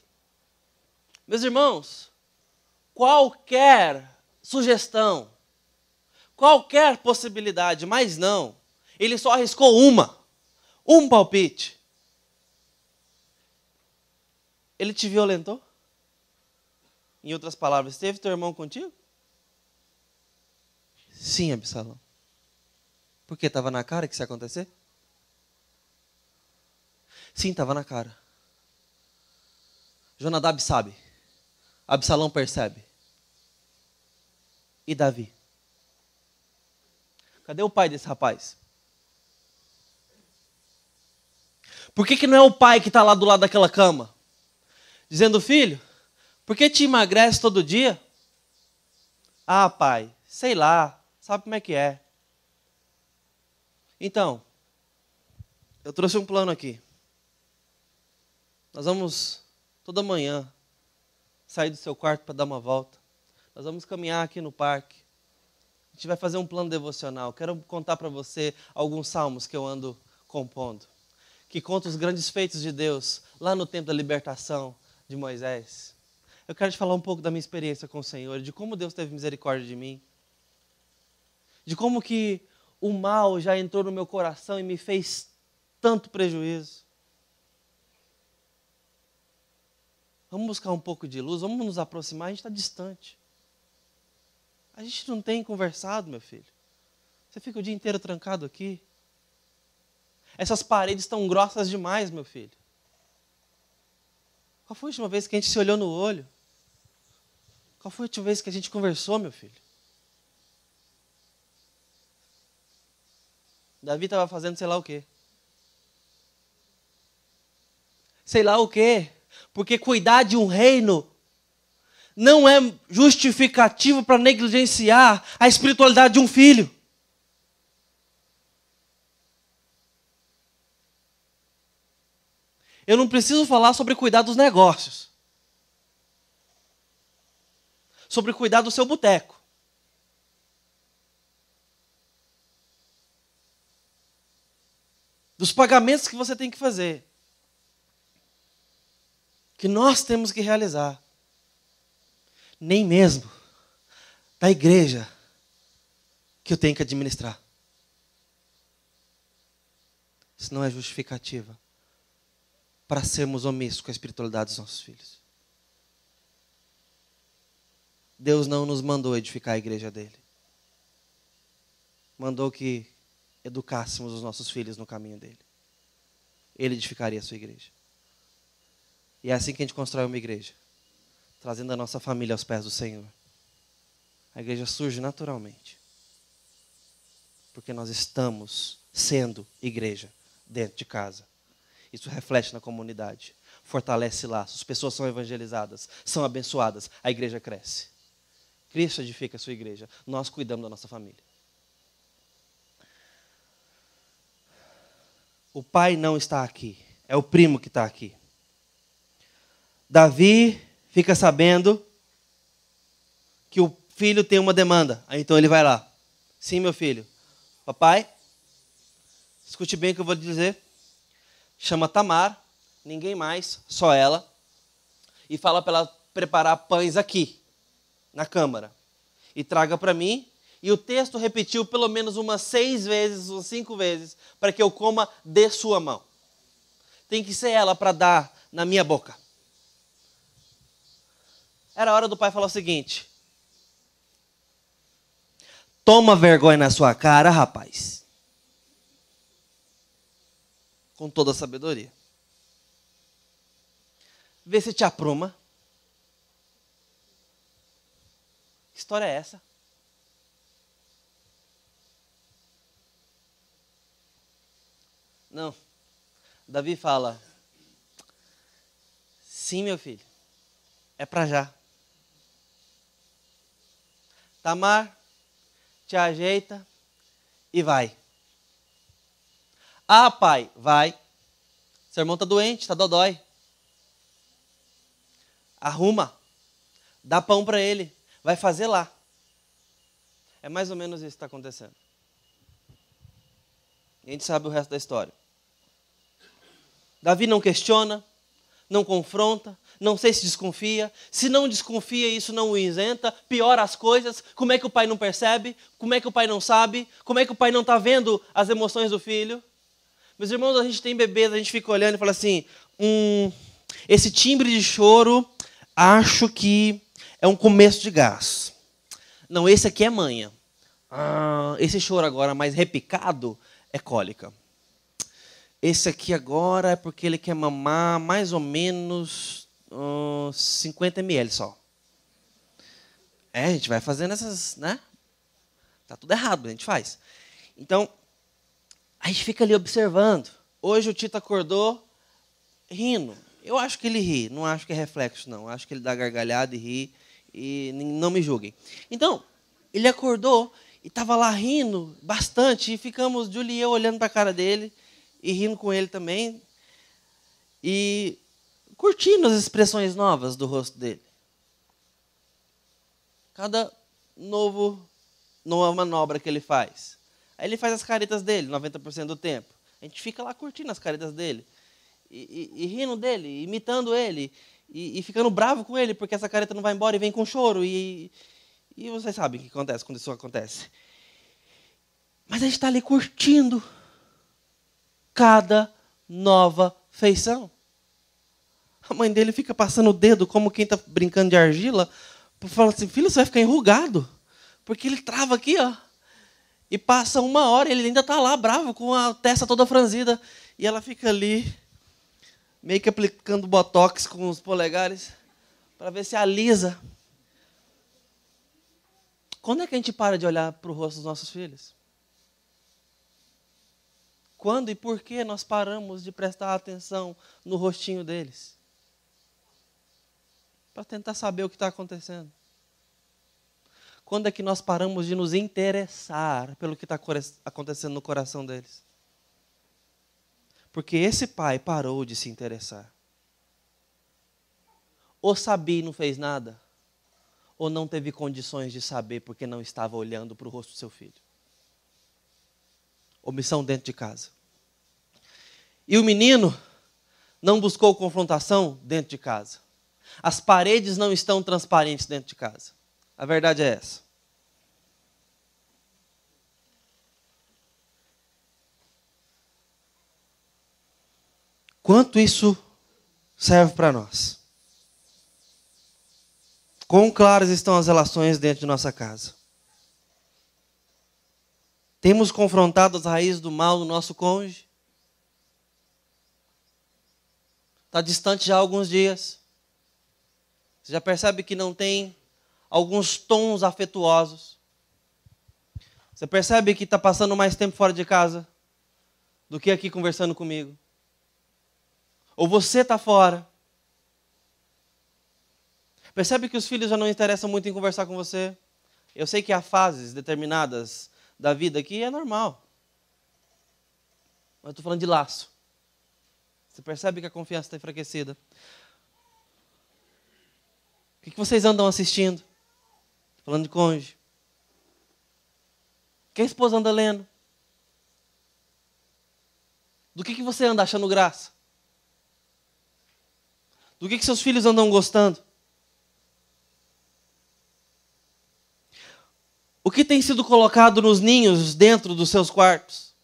Speaker 1: Meus irmãos, qualquer sugestão, qualquer possibilidade, mas não. Ele só arriscou uma, um palpite. Ele te violentou? Em outras palavras, esteve teu irmão contigo? Sim, Absalão. Porque estava na cara que isso ia acontecer? Sim, estava na cara. Jonadab sabe. Absalão percebe. E Davi? Cadê o pai desse rapaz? Por que, que não é o pai que está lá do lado daquela cama? dizendo: Filho, por que te emagrece todo dia? Ah, pai, sei lá, sabe como é que é. Então, eu trouxe um plano aqui. Nós vamos toda manhã sair do seu quarto para dar uma volta. Nós vamos caminhar aqui no parque. A gente vai fazer um plano devocional. Quero contar para você alguns salmos que eu ando compondo, que conta os grandes feitos de Deus lá no tempo da libertação, de Moisés. Eu quero te falar um pouco da minha experiência com o Senhor, de como Deus teve misericórdia de mim, de como que o mal já entrou no meu coração e me fez tanto prejuízo. Vamos buscar um pouco de luz, vamos nos aproximar, a gente está distante. A gente não tem conversado, meu filho. Você fica o dia inteiro trancado aqui. Essas paredes estão grossas demais, meu filho. Qual foi a última vez que a gente se olhou no olho? Qual foi a última vez que a gente conversou, meu filho? Davi estava fazendo sei lá o quê. Sei lá o quê. Porque cuidar de um reino não é justificativo para negligenciar a espiritualidade de um filho. Eu não preciso falar sobre cuidar dos negócios. Sobre cuidar do seu boteco. Dos pagamentos que você tem que fazer. Que nós temos que realizar. Nem mesmo da igreja que eu tenho que administrar. Isso não é justificativa para sermos omissos com a espiritualidade dos nossos filhos. Deus não nos mandou edificar a igreja dele. Mandou que educássemos os nossos filhos no caminho dele. Ele edificaria a sua igreja. E é assim que a gente constrói uma igreja, trazendo a nossa família aos pés do Senhor. A igreja surge naturalmente. Porque nós estamos sendo igreja dentro de casa. Isso reflete na comunidade, fortalece laços, pessoas são evangelizadas, são abençoadas, a igreja cresce. Cristo edifica a sua igreja, nós cuidamos da nossa família. O pai não está aqui, é o primo que está aqui. Davi fica sabendo que o filho tem uma demanda. Aí então ele vai lá. Sim, meu filho. Papai, escute bem o que eu vou dizer. Chama Tamar, ninguém mais, só ela, e fala para ela preparar pães aqui, na câmara. E traga para mim. E o texto repetiu pelo menos umas seis vezes, umas cinco vezes, para que eu coma de sua mão. Tem que ser ela para dar na minha boca. Era hora do pai falar o seguinte: Toma vergonha na sua cara, rapaz. Com toda a sabedoria. Vê se te apruma. Que história é essa? Não. Davi fala: Sim, meu filho. É para já. Tamar, te ajeita e vai. Ah, pai, vai. Seu irmão está doente, está dodói. Arruma. Dá pão para ele. Vai fazer lá. É mais ou menos isso que está acontecendo. E a gente sabe o resto da história. Davi não questiona, não confronta, não sei se desconfia. Se não desconfia, isso não o isenta, piora as coisas. Como é que o pai não percebe? Como é que o pai não sabe? Como é que o pai não está vendo as emoções do filho? Meus irmãos, a gente tem bebês, a gente fica olhando e fala assim: hum, esse timbre de choro, acho que é um começo de gás. Não, esse aqui é manha. Ah, esse choro agora mais repicado é cólica. Esse aqui agora é porque ele quer mamar mais ou menos uh, 50 ml só. É, a gente vai fazendo essas, né? Tá tudo errado, a gente faz. Então, a gente fica ali observando. Hoje o Tito acordou rindo. Eu acho que ele ri, não acho que é reflexo, não. Acho que ele dá gargalhada e ri. E não me julguem. Então, ele acordou e estava lá rindo bastante. E ficamos, Julie e eu, olhando para a cara dele e rindo com ele também. E curtindo as expressões novas do rosto dele. Cada novo nova manobra que ele faz. Aí ele faz as caretas dele 90% do tempo. A gente fica lá curtindo as caretas dele. E, e, e rindo dele, imitando ele. E, e, ficando bravo com ele, porque essa careta não vai embora e vem com choro. E, e vocês sabem o que acontece quando isso acontece. Mas a gente está ali curtindo cada nova feição. A mãe dele fica passando o dedo como quem está brincando de argila, fala assim: filho, você vai ficar enrugado. Porque ele trava aqui, ó. E passa uma hora, ele ainda está lá bravo, com a testa toda franzida. E ela fica ali, meio que aplicando botox com os polegares, para ver se alisa. Quando é que a gente para de olhar para o rosto dos nossos filhos? Quando e por que nós paramos de prestar atenção no rostinho deles? para tentar saber o que está acontecendo. Quando é que nós paramos de nos interessar pelo que está acontecendo no coração deles? Porque esse pai parou de se interessar. Ou sabia e não fez nada, ou não teve condições de saber porque não estava olhando para o rosto do seu filho. Omissão dentro de casa. E o menino não buscou confrontação dentro de casa. As paredes não estão transparentes dentro de casa. A verdade é essa. Quanto isso serve para nós? Quão claras estão as relações dentro de nossa casa? Temos confrontado as raízes do mal no nosso cônjuge? Está distante já há alguns dias. Você já percebe que não tem alguns tons afetuosos. Você percebe que está passando mais tempo fora de casa do que aqui conversando comigo. Ou você está fora. Percebe que os filhos já não interessam muito em conversar com você. Eu sei que há fases determinadas da vida que é normal. Mas estou falando de laço. Você percebe que a confiança está enfraquecida. O que vocês andam assistindo? Falando de cônjuge. O que a esposa anda lendo? Do que, você anda achando graça? Do que seus filhos andam gostando? O que tem sido colocado nos ninhos dentro dos seus quartos?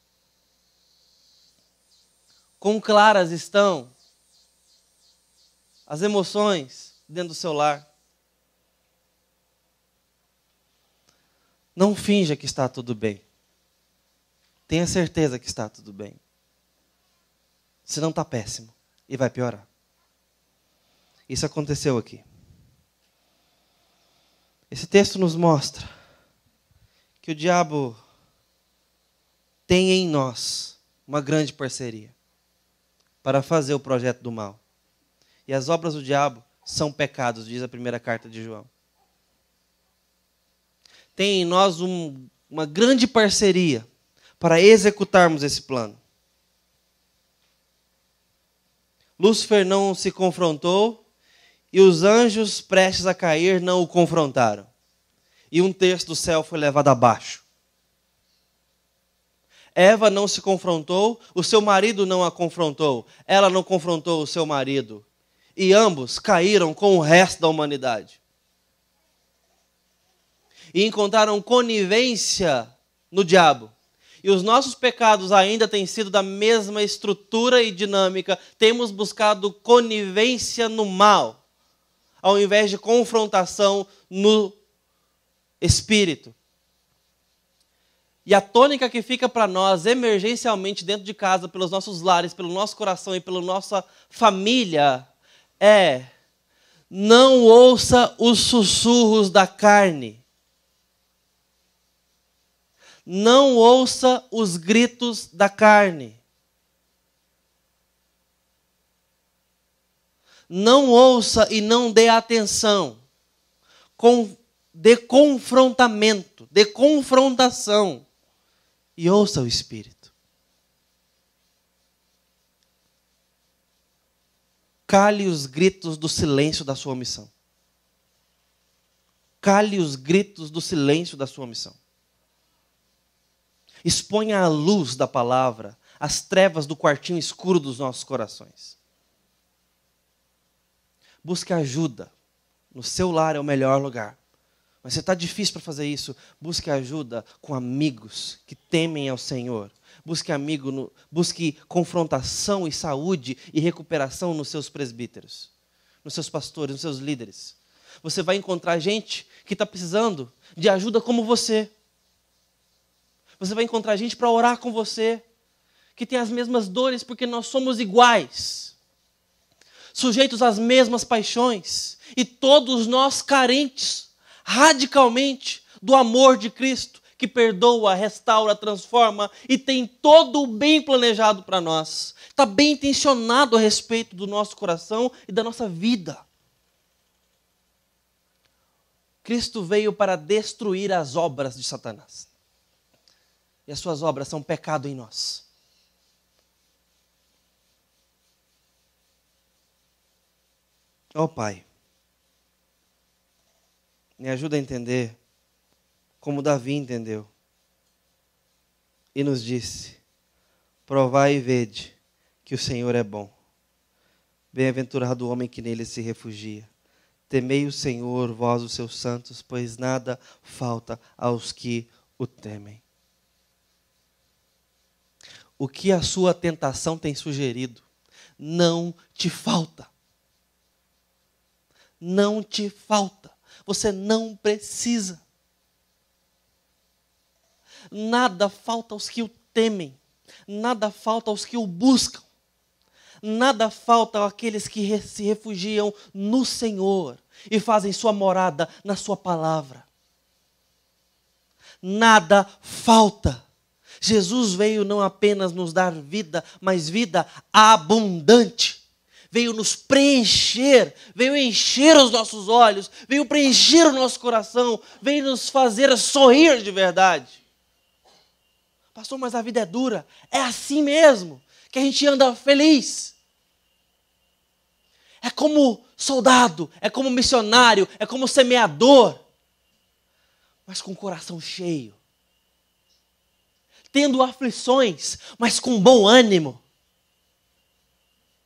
Speaker 1: Quão claras estão as emoções dentro do seu lar? Não finja que está tudo bem. Tenha certeza que está tudo bem. Senão está péssimo e vai piorar. Isso aconteceu aqui. Esse texto nos mostra que o diabo tem em nós uma grande parceria para fazer o projeto do mal. E as obras do diabo são pecados, diz a primeira carta de João. Tem em nós um, uma grande parceria para executarmos esse plano. Lúcifer não se confrontou e os anjos prestes a cair não o confrontaram. E um terço do céu foi levado abaixo. Eva não se confrontou, o seu marido não a confrontou, ela não confrontou o seu marido. E ambos caíram com o resto da humanidade. E encontraram conivência no diabo. E os nossos pecados ainda têm sido da mesma estrutura e dinâmica. Temos buscado conivência no mal, ao invés de confrontação no espírito. E a tônica que fica para nós emergencialmente dentro de casa, pelos nossos lares, pelo nosso coração e pela nossa família é: não ouça os sussurros da carne. Não ouça os gritos da carne. Não ouça e não dê atenção. Com, de confrontamento, de confrontação e ouça o Espírito. Cale os gritos do silêncio da sua missão. Cale os gritos do silêncio da sua missão. Exponha a luz da palavra, as trevas do quartinho escuro dos nossos corações. Busque ajuda. No seu lar é o melhor lugar. Mas se está difícil para fazer isso, busque ajuda com amigos que temem ao Senhor. Busque amigo, no, busque confrontação e saúde e recuperação nos seus presbíteros, nos seus pastores, nos seus líderes. Você vai encontrar gente que está precisando de ajuda como você. Você vai encontrar gente para orar com você, que tem as mesmas dores, porque nós somos iguais, sujeitos às mesmas paixões, e todos nós carentes radicalmente do amor de Cristo, que perdoa, restaura, transforma e tem todo o bem planejado para nós. Está bem intencionado a respeito do nosso coração e da nossa vida. Cristo veio para destruir as obras de Satanás. E as suas obras são pecado em nós. Ó oh, Pai, me ajuda a entender como Davi entendeu. E nos disse: Provai e vede que o Senhor é bom. Bem-aventurado o homem que nele se refugia. Temei o Senhor, vós os seus santos, pois nada falta aos que o temem. O que a sua tentação tem sugerido não te falta. Não te falta. Você não precisa. Nada falta aos que o temem, nada falta aos que o buscam, nada falta àqueles que se refugiam no Senhor e fazem sua morada na Sua palavra. Nada falta. Jesus veio não apenas nos dar vida, mas vida abundante veio nos preencher, veio encher os nossos olhos, veio preencher o nosso coração, veio nos fazer sorrir de verdade. Pastor, mas a vida é dura. É assim mesmo que a gente anda feliz. É como soldado, é como missionário, é como semeador. mas com o coração cheio. Tendo aflições, mas com bom ânimo.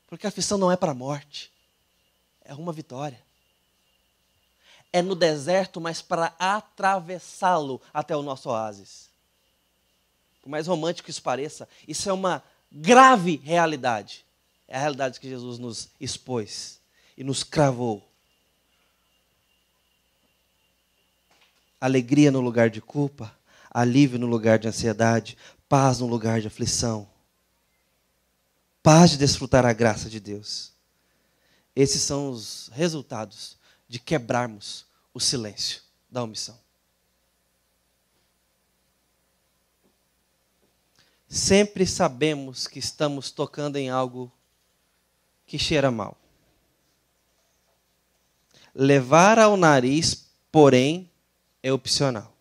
Speaker 1: Porque a aflição não é para a morte, é uma vitória. É no deserto, mas para atravessá-lo até o nosso oásis. Por mais romântico que isso pareça, isso é uma grave realidade. É a realidade que Jesus nos expôs e nos cravou. Alegria no lugar de culpa, alívio no lugar de ansiedade, paz no lugar de aflição. Paz de desfrutar a graça de Deus. Esses são os resultados de quebrarmos o silêncio da omissão. Sempre sabemos que estamos tocando em algo que cheira mal. Levar ao nariz, porém, é opcional.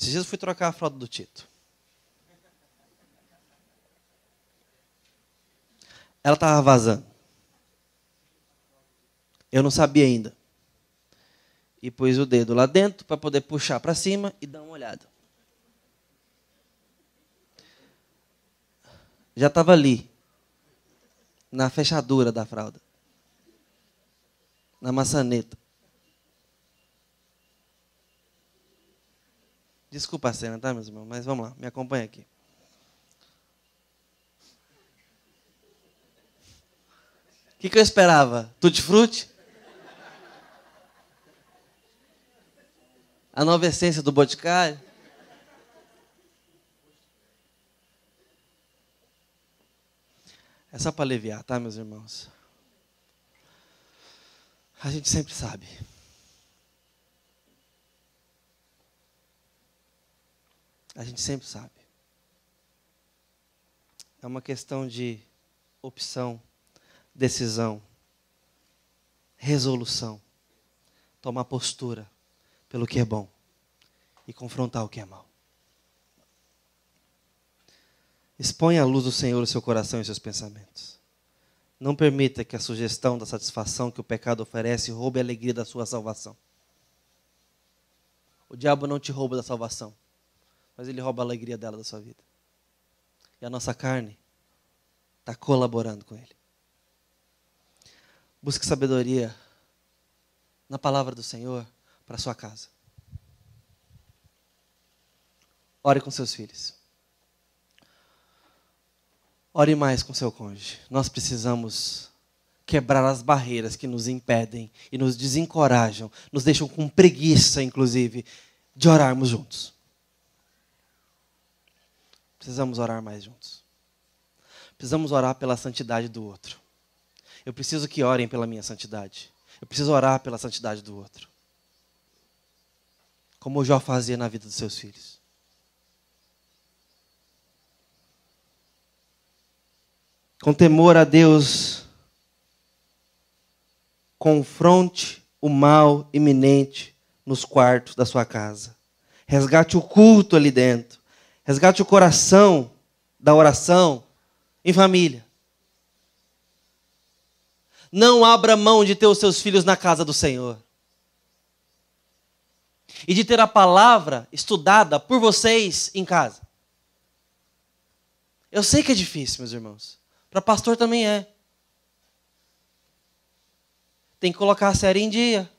Speaker 1: Esses dias eu fui trocar a fralda do Tito. Ela estava vazando. Eu não sabia ainda. E pus o dedo lá dentro para poder puxar para cima e dar uma olhada. Já estava ali, na fechadura da fralda, na maçaneta. Desculpa a cena, tá, meus irmãos? Mas vamos lá, me acompanha aqui. O que, que eu esperava? Tutti-frutti? A nova essência do Boticário? É só para aliviar, tá, meus irmãos? A gente sempre sabe. A gente sempre sabe. É uma questão de opção, decisão, resolução. Tomar postura pelo que é bom e confrontar o que é mal. Exponha à luz do Senhor o seu coração e seus pensamentos. Não permita que a sugestão da satisfação que o pecado oferece roube a alegria da sua salvação. O diabo não te rouba da salvação, mas ele rouba a alegria dela da sua vida. E a nossa carne está colaborando com ele. Busque sabedoria na palavra do Senhor para sua casa. Ore com seus filhos. Ore mais com seu cônjuge. Nós precisamos quebrar as barreiras que nos impedem e nos desencorajam, nos deixam com preguiça, inclusive, de orarmos juntos. Precisamos orar mais juntos. Precisamos orar pela santidade do outro. Eu preciso que orem pela minha santidade. Eu preciso orar pela santidade do outro. Como o Jó fazia na vida dos seus filhos. com temor a Deus, confronte o mal iminente nos quartos da sua casa. Resgate o culto ali dentro. Resgate o coração da oração em família. Não abra mão de ter os seus filhos na casa do Senhor. E de ter a palavra estudada por vocês em casa. Eu sei que é difícil, meus irmãos. Para pastor também é. Tem que colocar a série em dia.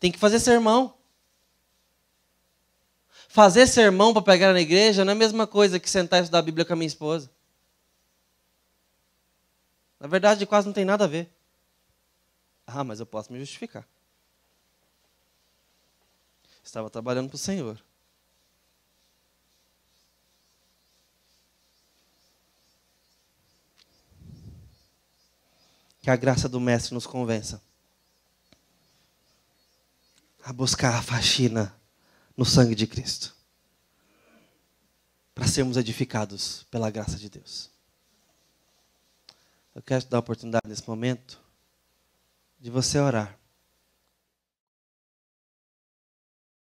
Speaker 1: Tem que fazer sermão. Fazer sermão para pegar na igreja não é a mesma coisa que sentar e estudar a Bíblia com a minha esposa. Na verdade, quase não tem nada a ver. Ah, mas eu posso me justificar. Estava trabalhando para o Senhor. Que a graça do Mestre nos convença a buscar a faxina no sangue de Cristo, para sermos edificados pela graça de Deus. Eu quero te dar a oportunidade nesse momento de você orar